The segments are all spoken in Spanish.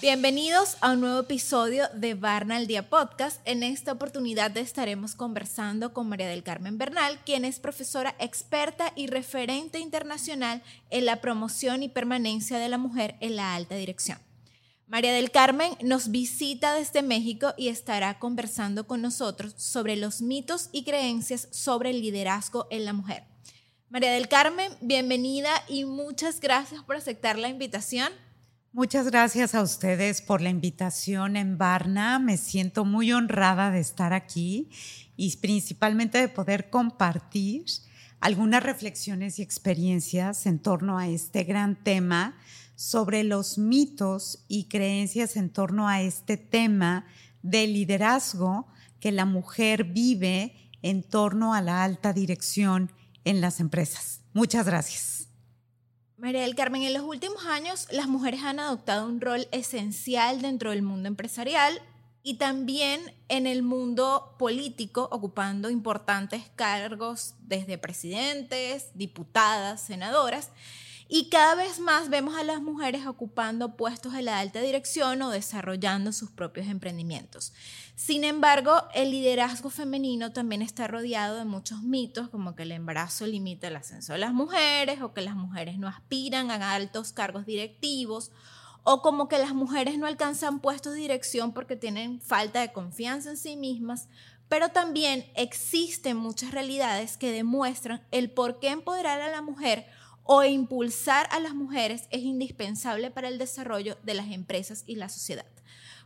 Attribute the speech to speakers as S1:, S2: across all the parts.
S1: Bienvenidos a un nuevo episodio de Barna al Día Podcast. En esta oportunidad estaremos conversando con María del Carmen Bernal, quien es profesora experta y referente internacional en la promoción y permanencia de la mujer en la alta dirección. María del Carmen nos visita desde México y estará conversando con nosotros sobre los mitos y creencias sobre el liderazgo en la mujer. María del Carmen, bienvenida y muchas gracias por aceptar la invitación.
S2: Muchas gracias a ustedes por la invitación en Varna. Me siento muy honrada de estar aquí y principalmente de poder compartir algunas reflexiones y experiencias en torno a este gran tema sobre los mitos y creencias en torno a este tema del liderazgo que la mujer vive en torno a la alta dirección en las empresas. Muchas gracias.
S1: María del Carmen, en los últimos años las mujeres han adoptado un rol esencial dentro del mundo empresarial y también en el mundo político, ocupando importantes cargos desde presidentes, diputadas, senadoras. Y cada vez más vemos a las mujeres ocupando puestos en la alta dirección o desarrollando sus propios emprendimientos. Sin embargo, el liderazgo femenino también está rodeado de muchos mitos, como que el embarazo limita el ascenso de las mujeres o que las mujeres no aspiran a altos cargos directivos o como que las mujeres no alcanzan puestos de dirección porque tienen falta de confianza en sí mismas, pero también existen muchas realidades que demuestran el por qué empoderar a la mujer o impulsar a las mujeres es indispensable para el desarrollo de las empresas y la sociedad.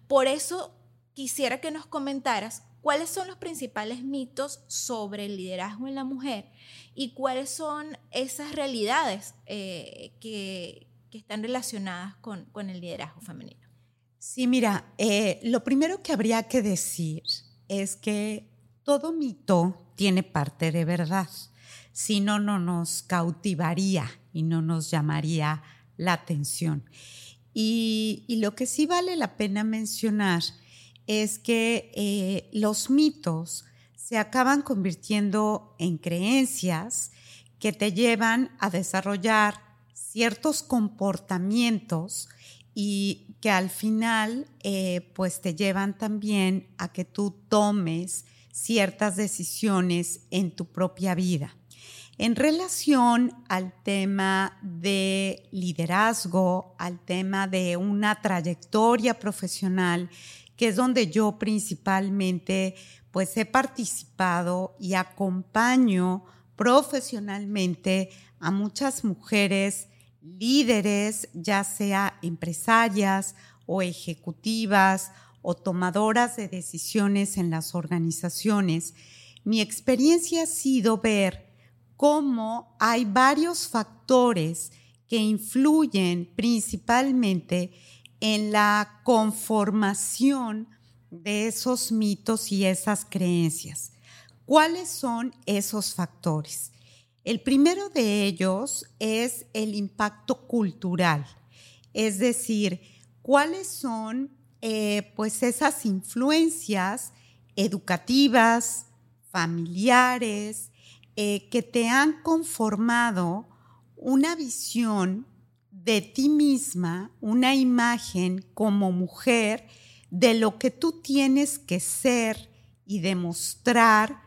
S1: Por eso quisiera que nos comentaras cuáles son los principales mitos sobre el liderazgo en la mujer y cuáles son esas realidades eh, que, están relacionadas con, el liderazgo femenino.
S2: Sí, mira, eh, lo primero que habría que decir es que todo mito tiene parte de verdad si no, no nos cautivaría y no nos llamaría la atención. Y, lo que sí vale la pena mencionar es que eh, los mitos se acaban convirtiendo en creencias que te llevan a desarrollar ciertos comportamientos y que al final eh, pues te llevan también a que tú tomes ciertas decisiones en tu propia vida. En relación al tema de liderazgo, al tema de una trayectoria profesional, que es donde yo principalmente pues he participado y acompaño profesionalmente a muchas mujeres líderes, ya sea empresarias o ejecutivas o tomadoras de decisiones en las organizaciones. Mi experiencia ha sido ver cómo hay varios factores que influyen principalmente en la conformación de esos mitos y esas creencias. ¿Cuáles son esos factores? El primero de ellos es el impacto cultural, es decir, cuáles son eh, pues esas influencias educativas, familiares, eh, que te han conformado una visión de ti misma, una imagen como mujer de lo que tú tienes que ser y demostrar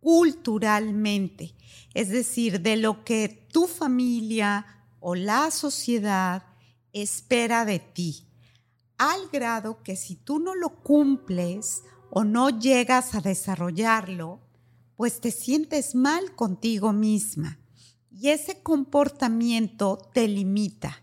S2: culturalmente, es decir, de lo que tu familia o la sociedad espera de ti, al grado que si tú no lo cumples o no llegas a desarrollarlo, pues te sientes mal contigo misma. Y ese comportamiento te limita.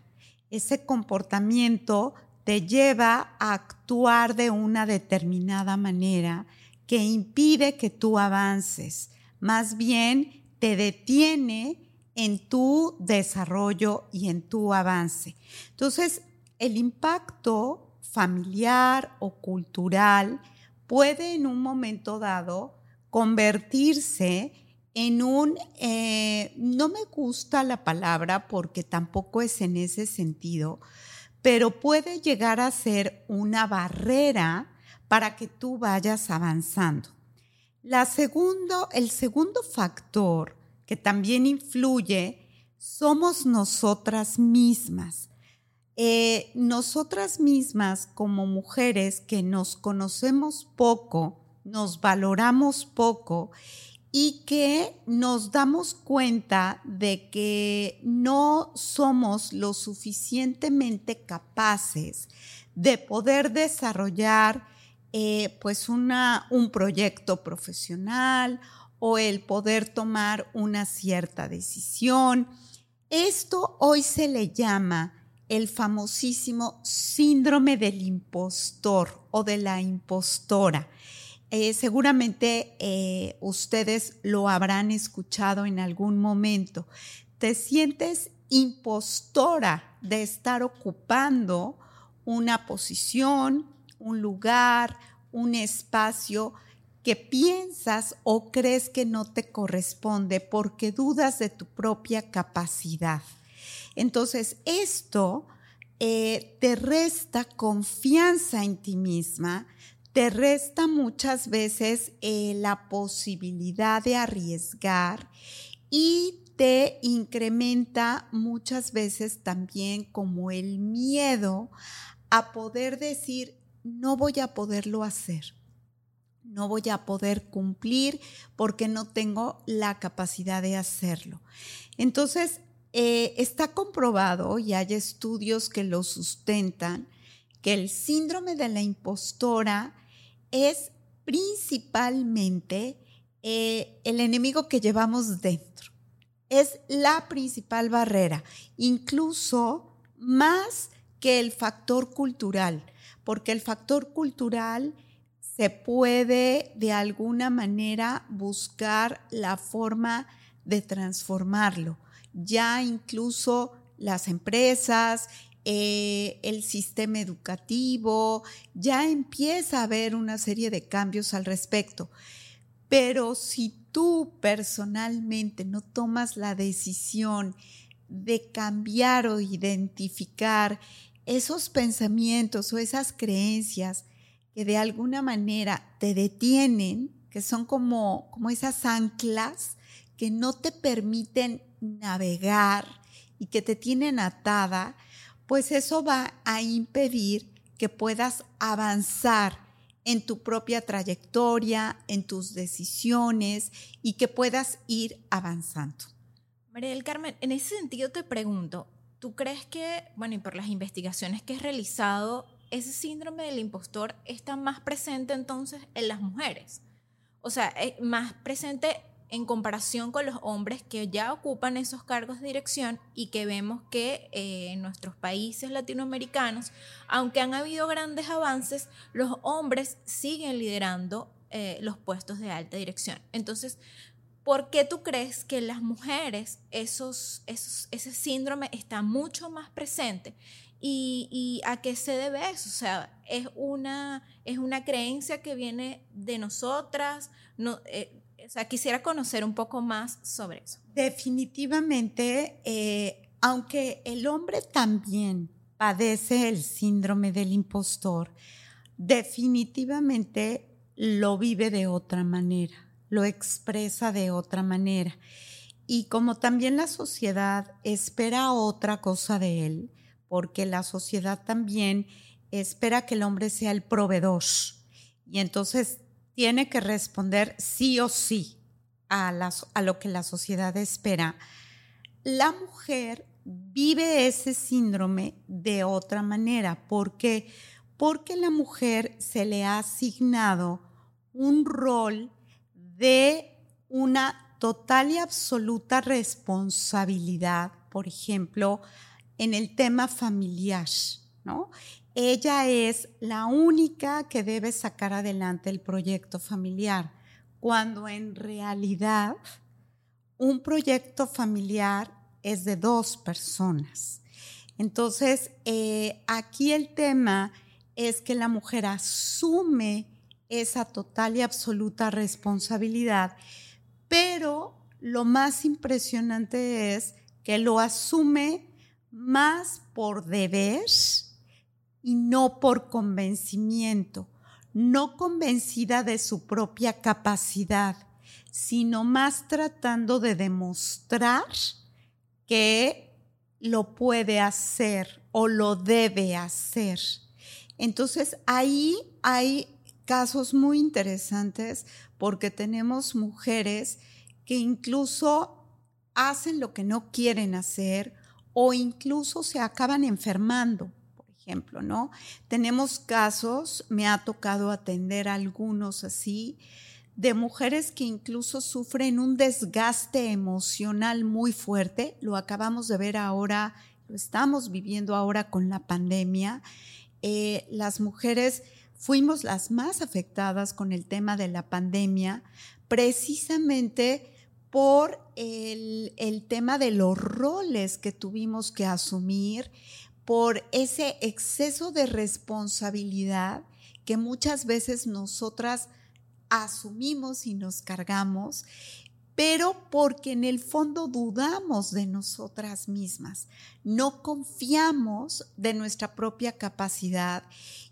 S2: Ese comportamiento te lleva a actuar de una determinada manera que impide que tú avances. Más bien te detiene en tu desarrollo y en tu avance. Entonces, el impacto familiar o cultural puede en un momento dado convertirse en un, eh, no me gusta la palabra porque tampoco es en ese sentido, pero puede llegar a ser una barrera para que tú vayas avanzando. La segundo, el segundo factor que también influye somos nosotras mismas. Eh, nosotras mismas como mujeres que nos conocemos poco, nos valoramos poco y que nos damos cuenta de que no somos lo suficientemente capaces de poder desarrollar eh, pues una, un proyecto profesional o el poder tomar una cierta decisión. Esto hoy se le llama el famosísimo síndrome del impostor o de la impostora. Eh, seguramente eh, ustedes lo habrán escuchado en algún momento. Te sientes impostora de estar ocupando una posición, un lugar, un espacio que piensas o crees que no te corresponde porque dudas de tu propia capacidad. Entonces, esto eh, te resta confianza en ti misma, te resta muchas veces eh, la posibilidad de arriesgar y te incrementa muchas veces también como el miedo a poder decir, no voy a poderlo hacer, no voy a poder cumplir porque no tengo la capacidad de hacerlo. Entonces, eh, está comprobado y hay estudios que lo sustentan que el síndrome de la impostora es principalmente eh, el enemigo que llevamos dentro. Es la principal barrera, incluso más que el factor cultural, porque el factor cultural se puede de alguna manera buscar la forma de transformarlo. Ya incluso las empresas, eh, el sistema educativo, ya empieza a haber una serie de cambios al respecto. Pero si tú personalmente no tomas la decisión de cambiar o identificar esos pensamientos o esas creencias que de alguna manera te detienen, que son como, como esas anclas que no te permiten navegar y que te tienen atada, pues eso va a impedir que puedas avanzar en tu propia trayectoria, en tus decisiones y que puedas ir avanzando.
S1: María del Carmen, en ese sentido te pregunto, ¿tú crees que, bueno, y por las investigaciones que has realizado, ese síndrome del impostor está más presente entonces en las mujeres? O sea, eh, más presente en comparación con los hombres que ya ocupan esos cargos de dirección y que vemos que eh, en nuestros países latinoamericanos, aunque han habido grandes avances, los hombres siguen liderando eh, los puestos de alta dirección. Entonces, ¿por qué tú crees que en las mujeres esos, ese síndrome está mucho más presente? ¿Y, a qué se debe eso? O sea, ¿es una, es una creencia que viene de nosotras? No, eh, o sea, quisiera conocer un poco más sobre eso.
S2: Definitivamente, eh, aunque el hombre también padece el síndrome del impostor, definitivamente lo vive de otra manera, lo expresa de otra manera. Y como también la sociedad espera otra cosa de él, porque la sociedad también espera que el hombre sea el proveedor. Y entonces tiene que responder sí o sí a, lo que la sociedad espera. La mujer vive ese síndrome de otra manera. ¿Por qué? Porque la mujer se le ha asignado un rol de una total y absoluta responsabilidad, por ejemplo, en el tema familiar, ¿no? Ella es la única que debe sacar adelante el proyecto familiar, cuando en realidad un proyecto familiar es de dos personas. Entonces, eh, aquí el tema es que la mujer asume esa total y absoluta responsabilidad, pero lo más impresionante es que lo asume más por deber y no por convencimiento. no convencida de su propia capacidad, sino más tratando de demostrar que lo puede hacer o lo debe hacer. Entonces ahí hay casos muy interesantes porque tenemos mujeres que incluso hacen lo que no quieren hacer o incluso se acaban enfermando, ejemplo, ¿no? Tenemos casos, me ha tocado atender algunos así, de mujeres que incluso sufren un desgaste emocional muy fuerte, lo acabamos de ver ahora, lo estamos viviendo ahora con la pandemia, eh, las mujeres fuimos las más afectadas con el tema de la pandemia, precisamente por el, el, tema de los roles que tuvimos que asumir, por ese exceso de responsabilidad que muchas veces nosotras asumimos y nos cargamos, pero porque en el fondo dudamos de nosotras mismas, no confiamos de nuestra propia capacidad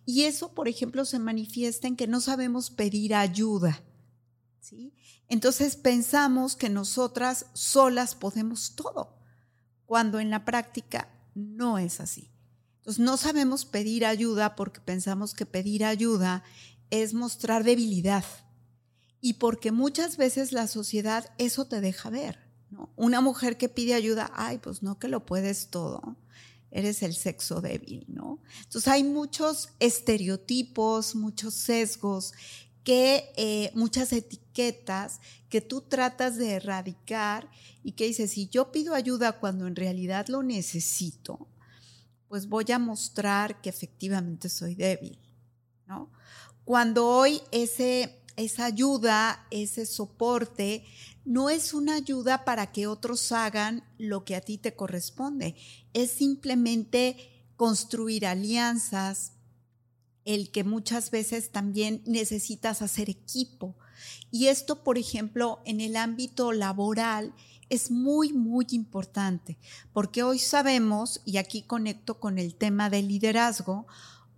S2: y eso, por ejemplo, se manifiesta en que no sabemos pedir ayuda. ¿sí? Entonces pensamos que nosotras solas podemos todo, cuando en la práctica no es así. Entonces no sabemos pedir ayuda porque pensamos que pedir ayuda es mostrar debilidad y porque muchas veces la sociedad eso te deja ver. ¿no? Una mujer que pide ayuda, ay, pues no que lo puedes todo eres el sexo débil, ¿no? Entonces hay muchos estereotipos, muchos sesgos, que, eh, muchas etiquetas que tú tratas de erradicar y que dices, si yo pido ayuda cuando en realidad lo necesito, pues voy a mostrar que efectivamente soy débil, ¿no? Cuando hoy ese, esa ayuda, ese soporte, no es una ayuda para que otros hagan lo que a ti te corresponde, es simplemente construir alianzas, el que muchas veces también necesitas hacer equipo. Y esto, por ejemplo, en el ámbito laboral es muy, muy importante, porque hoy sabemos, y aquí conecto con el tema del liderazgo,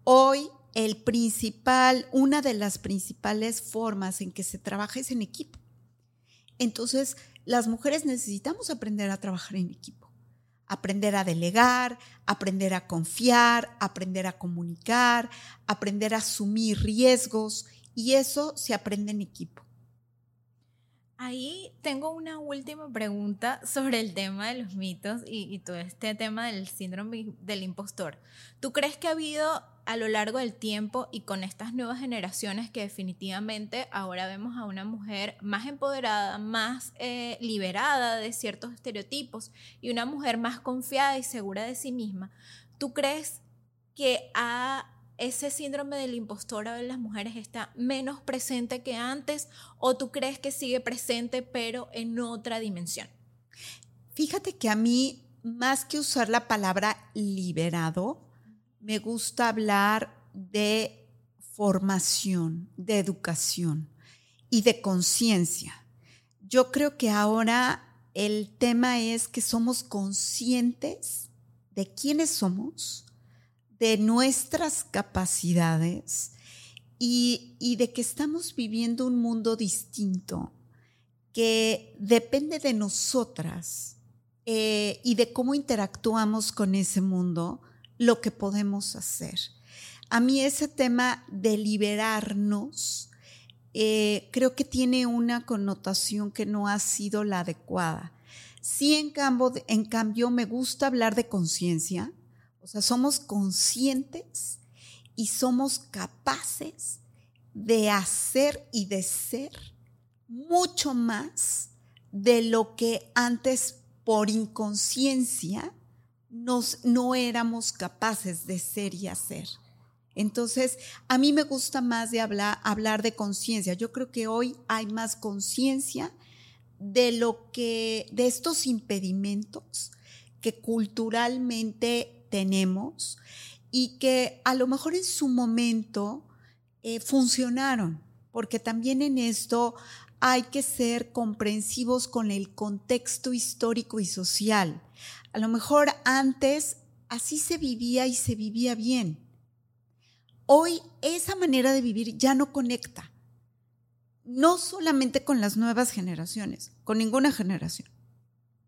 S2: hoy el principal, una de las principales formas en que se trabaja es en equipo. Entonces, las mujeres necesitamos aprender a trabajar en equipo, aprender a delegar, aprender a confiar, aprender a comunicar, aprender a asumir riesgos y eso se aprende en equipo.
S1: Ahí tengo una última pregunta sobre el tema de los mitos y, todo este tema del síndrome del impostor. ¿Tú crees que ha habido a lo largo del tiempo y con estas nuevas generaciones que definitivamente ahora vemos a una mujer más empoderada, más eh, liberada de ciertos estereotipos y una mujer más confiada y segura de sí misma, ¿tú crees que a ese síndrome del impostor de las mujeres está menos presente que antes o tú crees que sigue presente pero en otra dimensión?
S2: Fíjate que a mí, más que usar la palabra liberado, me gusta hablar de formación, de educación y de conciencia. Yo creo que ahora el tema es que somos conscientes de quiénes somos, de nuestras capacidades y, de que estamos viviendo un mundo distinto que depende de nosotras eh, y de cómo interactuamos con ese mundo lo que podemos hacer. A mí ese tema de liberarnos eh, creo que tiene una connotación que no ha sido la adecuada. Sí, en cambio, en cambio me gusta hablar de conciencia, o sea, somos conscientes y somos capaces de hacer y de ser mucho más de lo que antes por inconsciencia no éramos capaces de ser y hacer. Entonces, a mí me gusta más de hablar, hablar de conciencia. Yo creo que hoy hay más conciencia de lo que, de estos impedimentos que culturalmente tenemos y que a lo mejor en su momento eh, funcionaron, porque también en esto hay que ser comprensivos con el contexto histórico y social. A lo mejor antes así se vivía y se vivía bien. hoy esa manera de vivir ya no conecta. No solamente con las nuevas generaciones, con ninguna generación.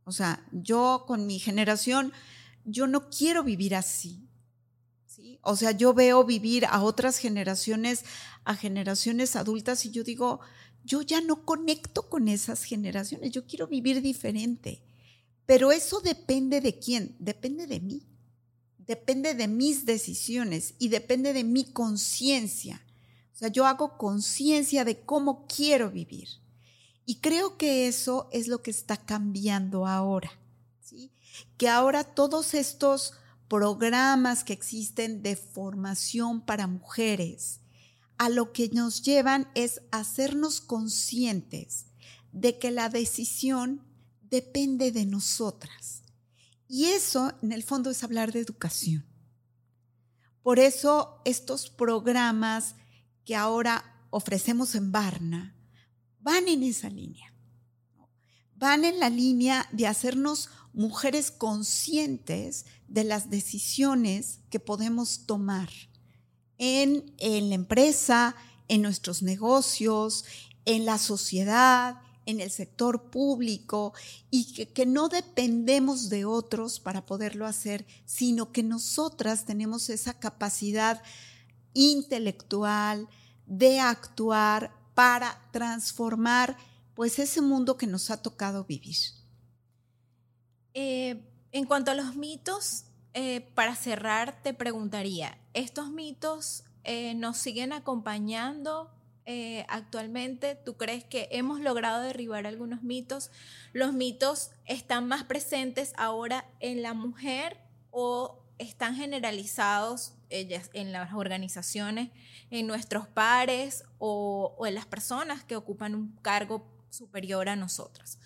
S2: O sea, yo con mi generación, yo no quiero vivir así. ¿sí? O sea, yo veo vivir a otras generaciones, a generaciones adultas, y yo digo, yo ya no conecto con esas generaciones, yo quiero vivir diferente. Pero eso depende de quién, depende de mí, depende de mis decisiones y depende de mi conciencia. O sea, yo hago conciencia de cómo quiero vivir. Y creo que eso es lo que está cambiando ahora. Que ahora todos estos programas que existen de formación para mujeres, a lo que nos llevan es hacernos conscientes de que la decisión depende de nosotras. Y eso, en el fondo, es hablar de educación. Por eso estos programas que ahora ofrecemos en Barna van en esa línea. Van en la línea de hacernos mujeres conscientes de las decisiones que podemos tomar en, la empresa, en nuestros negocios, en la sociedad, en el sector público y que, que, no dependemos de otros para poderlo hacer, sino que nosotras tenemos esa capacidad intelectual de actuar para transformar pues ese mundo que nos ha tocado vivir.
S1: Eh, en cuanto a los mitos, eh, para cerrar, te preguntaría, ¿estos mitos eh, nos siguen acompañando eh, actualmente? ¿Tú crees que hemos logrado derribar algunos mitos? ¿Los mitos están más presentes ahora en la mujer o están generalizados ellas en las organizaciones, en nuestros pares o, o en las personas que ocupan un cargo superior a nosotras?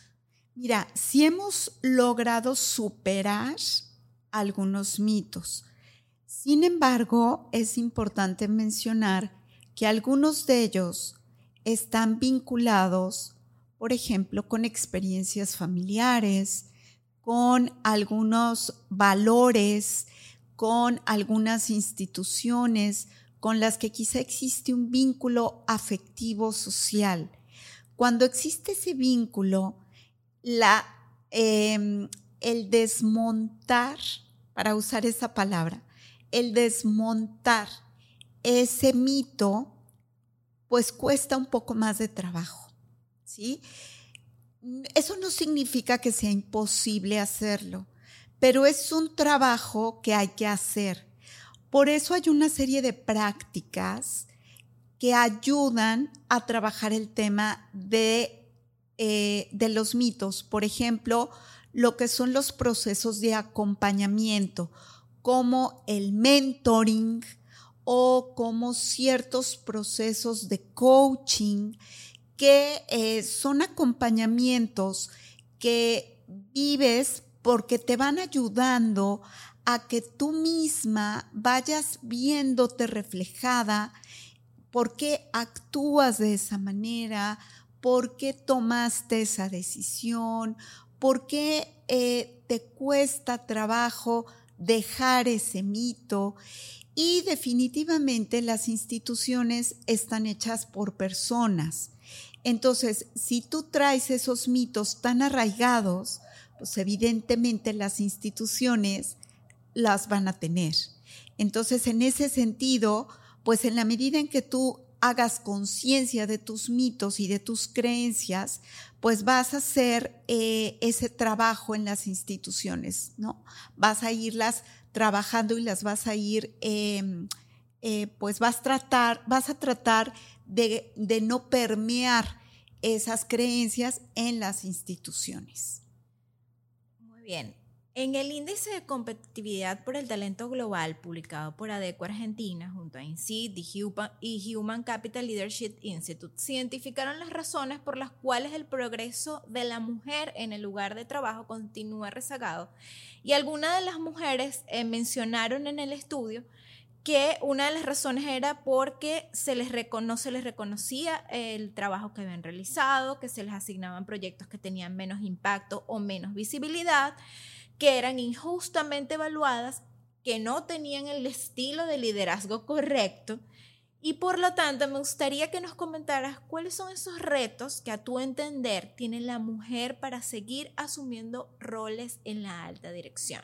S2: Mira, si hemos logrado superar algunos mitos. Sin embargo, es importante mencionar que algunos de ellos están vinculados, por ejemplo, con experiencias familiares, con algunos valores, con algunas instituciones con las que quizá existe un vínculo afectivo social. Cuando existe ese vínculo, em, el desmontar para usar esa palabra, el desmontar ese mito, pues cuesta un poco más de trabajo, ¿sí? Eso no significa que sea imposible hacerlo, pero es un trabajo que hay que hacer. Por eso hay una serie de prácticas que ayudan a trabajar el tema de, eh, de los mitos. Por ejemplo, lo que son los procesos de acompañamiento, como el mentoring o como ciertos procesos de coaching, que eh, son acompañamientos que vives porque te van ayudando a que tú misma vayas viéndote reflejada, por qué actúas de esa manera, por qué tomaste esa decisión, ¿Por qué eh, te cuesta trabajo dejar ese mito? Y definitivamente las instituciones están hechas por personas. Entonces, si tú traes esos mitos tan arraigados, pues evidentemente las instituciones las van a tener. Entonces, en ese sentido, pues en la medida en que tú hagas conciencia de tus mitos y de tus creencias, pues vas a hacer eh, ese trabajo en las instituciones, ¿no? Vas a irlas trabajando y las vas a ir, em, eh, pues vas, tratar, vas a tratar de, de no permear esas creencias en las instituciones.
S1: Muy bien. En el índice de competitividad por el talento global publicado por ADECO Argentina junto a INSEAD y Human Capital Leadership Institute, se identificaron las razones por las cuales el progreso de la mujer en el lugar de trabajo continúa rezagado. Y algunas de las mujeres eh, mencionaron en el estudio que una de las razones era porque se les se les reconocía el trabajo que habían realizado, que se les asignaban proyectos que tenían menos impacto o menos visibilidad que eran injustamente evaluadas que no tenían el estilo de liderazgo correcto. Y por lo tanto, me gustaría que nos comentaras cuáles son esos retos que a tu entender tiene la mujer para seguir asumiendo roles en la alta dirección.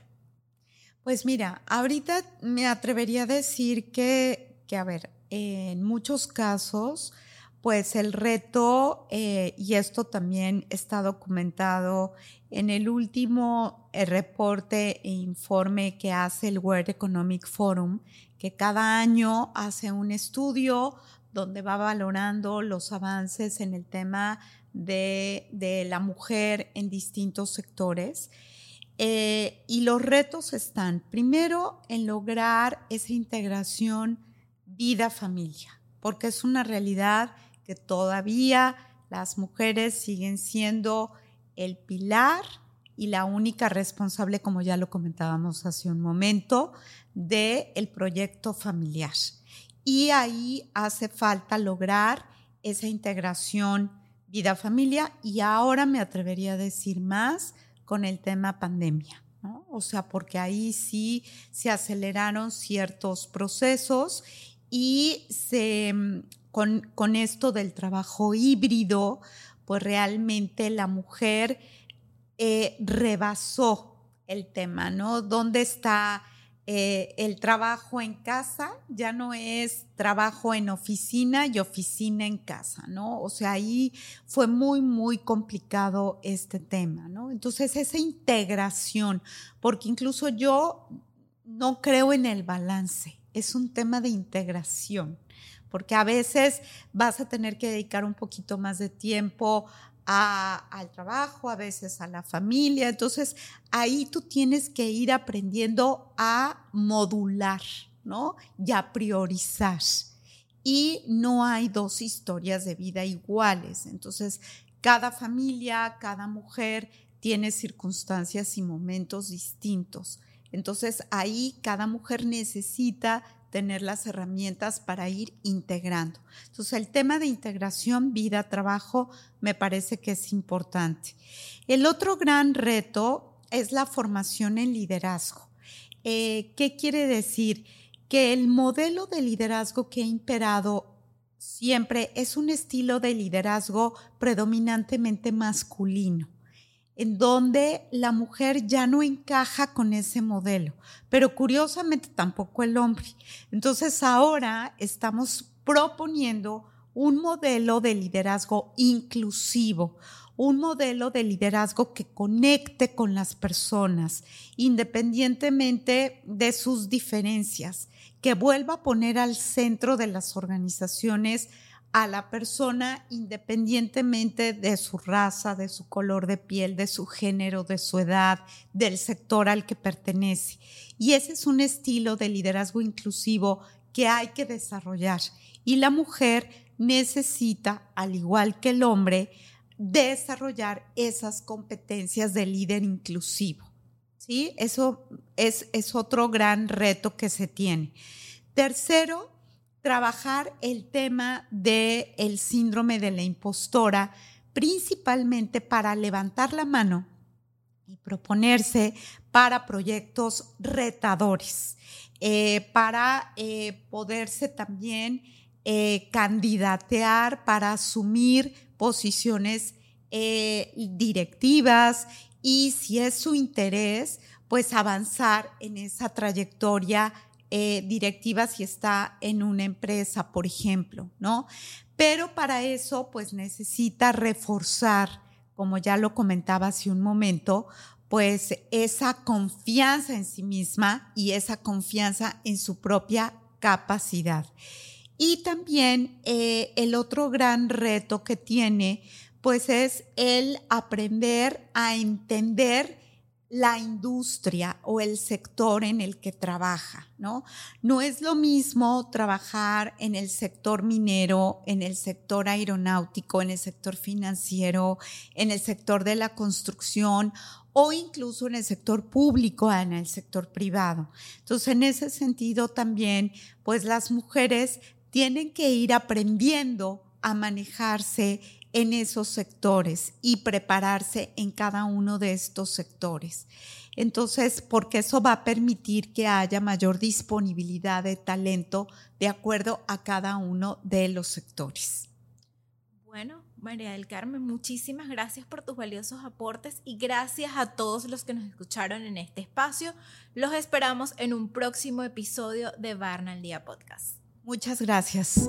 S2: Pues mira, ahorita me atrevería a decir que, que a ver, en muchos casos, pues el reto, eh, y esto también está documentado en el último eh, reporte e informe que hace el World Economic Forum, que cada año hace un estudio donde va valorando los avances en el tema de, la mujer en distintos sectores. Eh, y los retos están, primero, en lograr esa integración vida-familia, porque es una realidad que todavía las mujeres siguen siendo el pilar y la única responsable, como ya lo comentábamos hace un momento, del el proyecto familiar. Y ahí hace falta lograr esa integración vida-familia y ahora me atrevería a decir más con el tema pandemia. O sea, porque ahí sí se aceleraron ciertos procesos y se con, esto del trabajo híbrido, pues realmente la mujer eh, rebasó el tema, ¿no? ¿Dónde está eh, el trabajo en casa? Ya no es trabajo en oficina y oficina en casa, ¿no? O sea, ahí fue muy, muy complicado este tema, ¿no? Entonces, esa integración, porque incluso yo no creo en el balance, es un tema de integración porque a veces vas a tener que dedicar un poquito más de tiempo al trabajo, a veces a la familia. Entonces, ahí tú tienes que ir aprendiendo a modular, ¿no? Y a priorizar. Y no hay dos historias de vida iguales. Entonces, cada familia, cada mujer tiene circunstancias y momentos distintos. Entonces, ahí cada mujer necesita tener las herramientas para ir integrando. Entonces, el tema de integración vida-trabajo me parece que es importante. El otro gran reto es la formación en liderazgo. Eh, ¿Qué quiere decir? Que el modelo de liderazgo que ha imperado siempre es un estilo de liderazgo predominantemente masculino en donde la mujer ya no encaja con ese modelo, pero curiosamente tampoco el hombre. Entonces ahora estamos proponiendo un modelo de liderazgo inclusivo, un modelo de liderazgo que conecte con las personas, independientemente de sus diferencias, que vuelva a poner al centro de las organizaciones a la persona independientemente de su raza, de su color de piel, de su género, de su edad, del sector al que pertenece. Y ese es un estilo de liderazgo inclusivo que hay que desarrollar. Y la mujer necesita, al igual que el hombre, desarrollar esas competencias de líder inclusivo. ¿Sí? Eso es, es otro gran reto que se tiene. Tercero, trabajar el tema del el síndrome de la impostora, principalmente para levantar la mano y proponerse para proyectos retadores, eh, para eh, poderse también eh, candidatear para asumir posiciones directivas y si es su interés, pues avanzar en esa trayectoria eh, directiva si está en una empresa, por ejemplo, ¿no? Pero para eso, pues necesita reforzar, como ya lo comentaba hace un momento, pues esa confianza en sí misma y esa confianza en su propia capacidad. Y también eh, el otro gran reto que tiene, pues es el aprender a entender la industria o el sector en el que trabaja, ¿no? No es lo mismo trabajar en el sector minero, en el sector aeronáutico, en el sector financiero, en el sector de la construcción o incluso en el sector público, en el sector privado. Entonces, en ese sentido también, pues las mujeres tienen que ir aprendiendo a manejarse en esos sectores y prepararse en cada uno de estos sectores. Entonces, porque eso va a permitir que haya mayor disponibilidad de talento de acuerdo a cada uno de los sectores.
S1: Bueno, María del Carmen, muchísimas gracias por tus valiosos aportes y gracias a todos los que nos escucharon en este espacio. Los esperamos en un próximo episodio de Barna al Día Podcast.
S2: Muchas gracias.